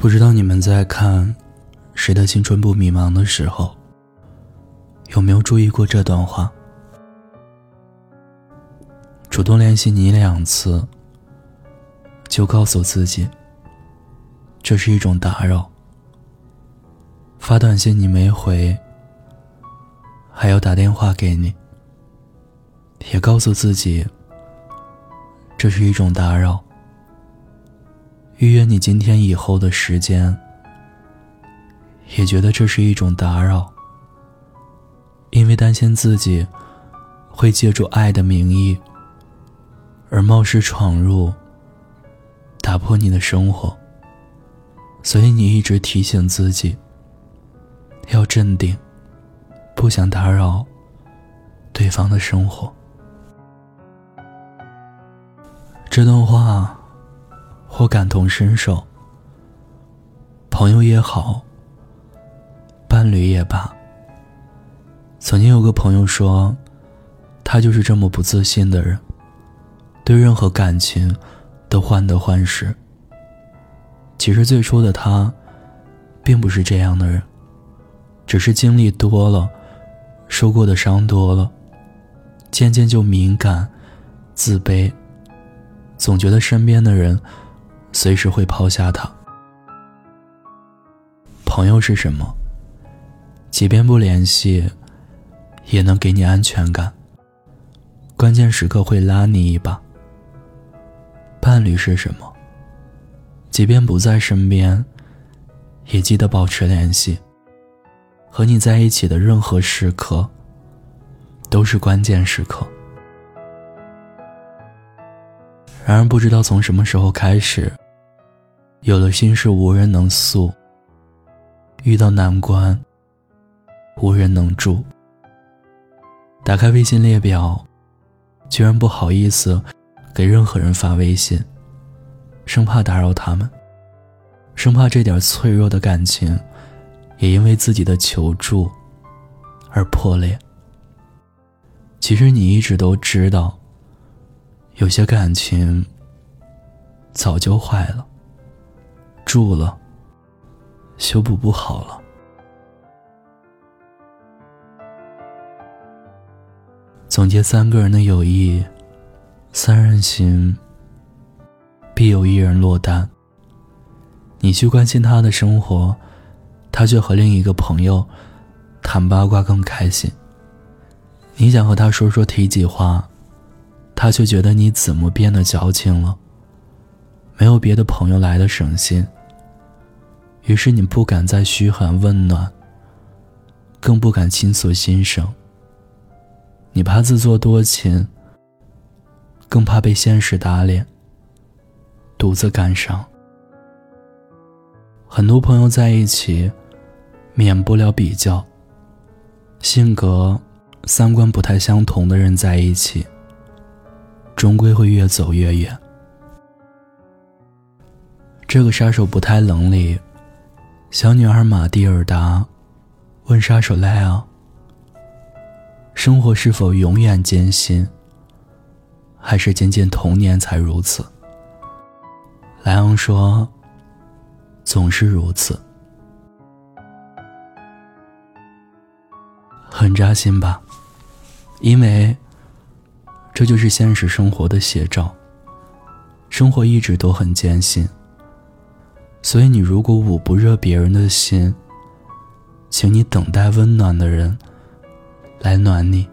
不知道你们在看《谁的青春不迷茫》的时候，有没有注意过这段话？主动联系你两次，就告诉自己，这是一种打扰；发短信你没回，还要打电话给你，也告诉自己，这是一种打扰。预约你今天以后的时间，也觉得这是一种打扰，因为担心自己会借助爱的名义而冒失闯入，打破你的生活，所以你一直提醒自己要镇定，不想打扰对方的生活。这段话。或感同身受。朋友也好，伴侣也罢。曾经有个朋友说，他就是这么不自信的人，对任何感情都患得患失。其实最初的他，并不是这样的人，只是经历多了，受过的伤多了，渐渐就敏感、自卑，总觉得身边的人。随时会抛下他。朋友是什么？即便不联系，也能给你安全感。关键时刻会拉你一把。伴侣是什么？即便不在身边，也记得保持联系。和你在一起的任何时刻，都是关键时刻。然而，不知道从什么时候开始，有了心事无人能诉，遇到难关无人能助。打开微信列表，居然不好意思给任何人发微信，生怕打扰他们，生怕这点脆弱的感情也因为自己的求助而破裂。其实你一直都知道。有些感情早就坏了，住了，修补不好了。总结三个人的友谊，三人行，必有一人落单。你去关心他的生活，他却和另一个朋友谈八卦更开心。你想和他说说体己话。他却觉得你怎么变得矫情了？没有别的朋友来的省心。于是你不敢再嘘寒问暖，更不敢倾诉心声。你怕自作多情，更怕被现实打脸，独自感伤。很多朋友在一起，免不了比较。性格、三观不太相同的人在一起。终归会越走越远。这个杀手不太冷里，小女孩玛蒂尔达问杀手莱昂：“生活是否永远艰辛，还是仅仅童年才如此？”莱昂说：“总是如此。”很扎心吧？因为。这就是现实生活的写照。生活一直都很艰辛，所以你如果捂不热别人的心，请你等待温暖的人来暖你。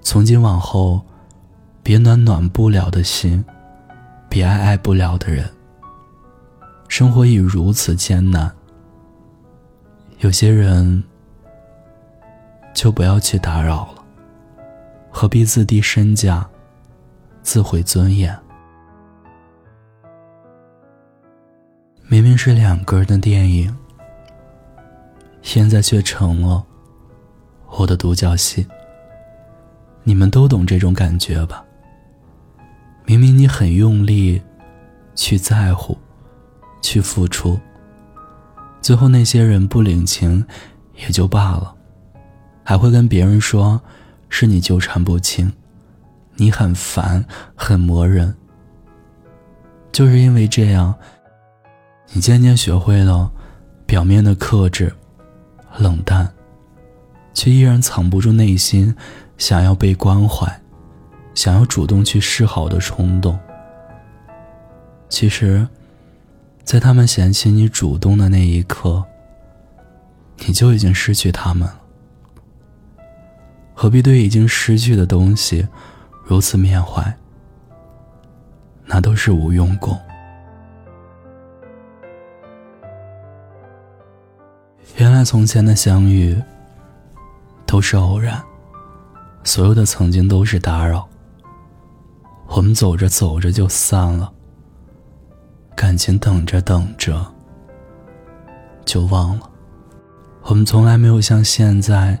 从今往后，别暖暖不了的心，别爱爱不了的人。生活已如此艰难，有些人就不要去打扰了。何必自低身价，自毁尊严？明明是两个人的电影，现在却成了我的独角戏。你们都懂这种感觉吧？明明你很用力去在乎，去付出，最后那些人不领情也就罢了，还会跟别人说。是你纠缠不清，你很烦，很磨人。就是因为这样，你渐渐学会了表面的克制、冷淡，却依然藏不住内心想要被关怀、想要主动去示好的冲动。其实，在他们嫌弃你主动的那一刻，你就已经失去他们了。何必对已经失去的东西如此缅怀？那都是无用功。原来从前的相遇都是偶然，所有的曾经都是打扰。我们走着走着就散了，感情等着等着就忘了。我们从来没有像现在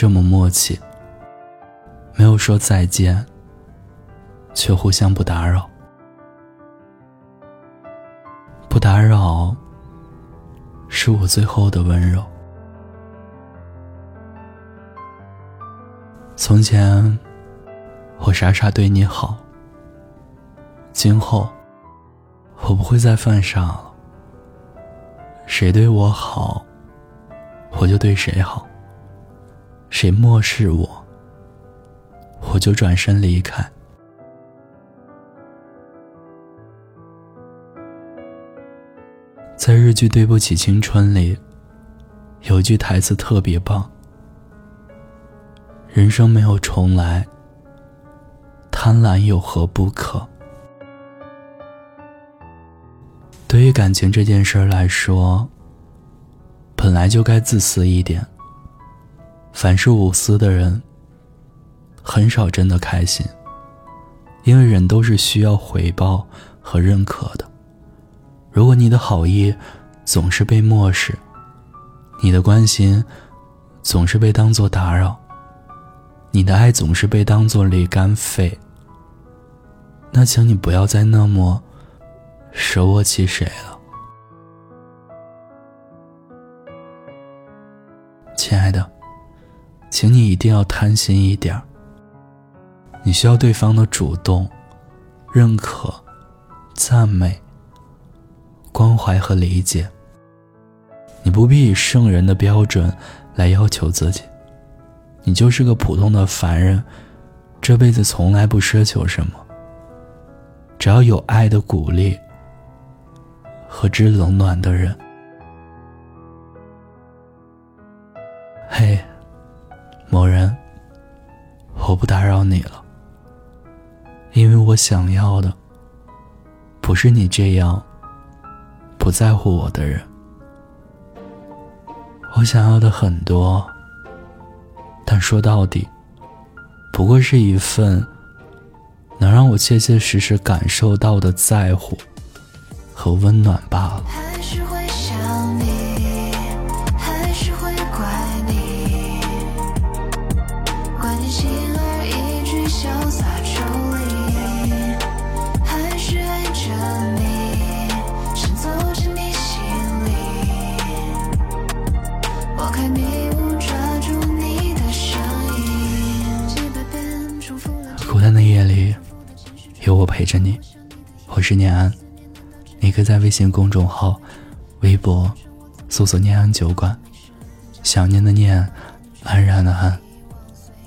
这么默契，没有说再见，却互相不打扰，不打扰。是我最后的温柔。从前，我傻傻对你好。今后，我不会再犯傻了。谁对我好，我就对谁好。谁漠视我，我就转身离开。在日剧《对不起青春》里，有句台词特别棒：“人生没有重来，贪婪有何不可？”对于感情这件事来说，本来就该自私一点。凡是无私的人，很少真的开心，因为人都是需要回报和认可的。如果你的好意总是被漠视，你的关心总是被当作打扰，你的爱总是被当作离肝肺，那请你不要再那么舍我其谁了，亲爱的，请你一定要贪心一点儿你需要对方的主动、认可、赞美。关怀和理解，你不必以圣人的标准来要求自己，你就是个普通的凡人，这辈子从来不奢求什么，只要有爱的鼓励和知冷暖的人。嘿，某人，我不打扰你了，因为我想要的不是你这样。不在乎我的人，我想要的很多，但说到底，不过是一份能让我切切实实感受到的在乎和温暖罢了。是念安，你可以在微信公众号、微博搜索“念安酒馆”，想念的念，安然的安，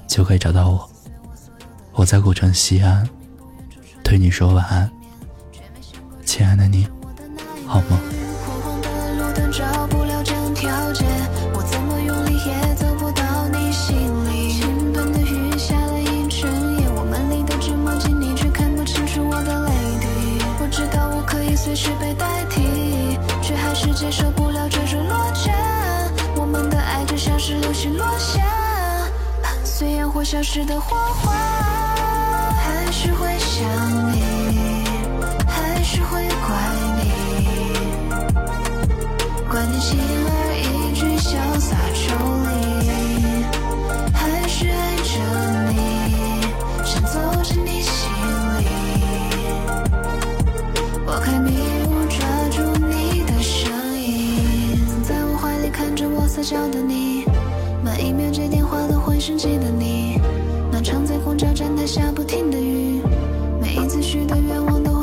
就可以找到我。我在古城西安，对你说晚安，亲爱的你，好吗？然会消失的火花，还是会想你，还是会怪你，怪你轻而易举，潇洒抽离，还是爱着你，想走进你心里，我开迷雾抓住你的声音，在我怀里看着我。撒娇的你，每一秒接电话都会想起的你，那常在公交站台下不停的雨，每一次许的愿望都会。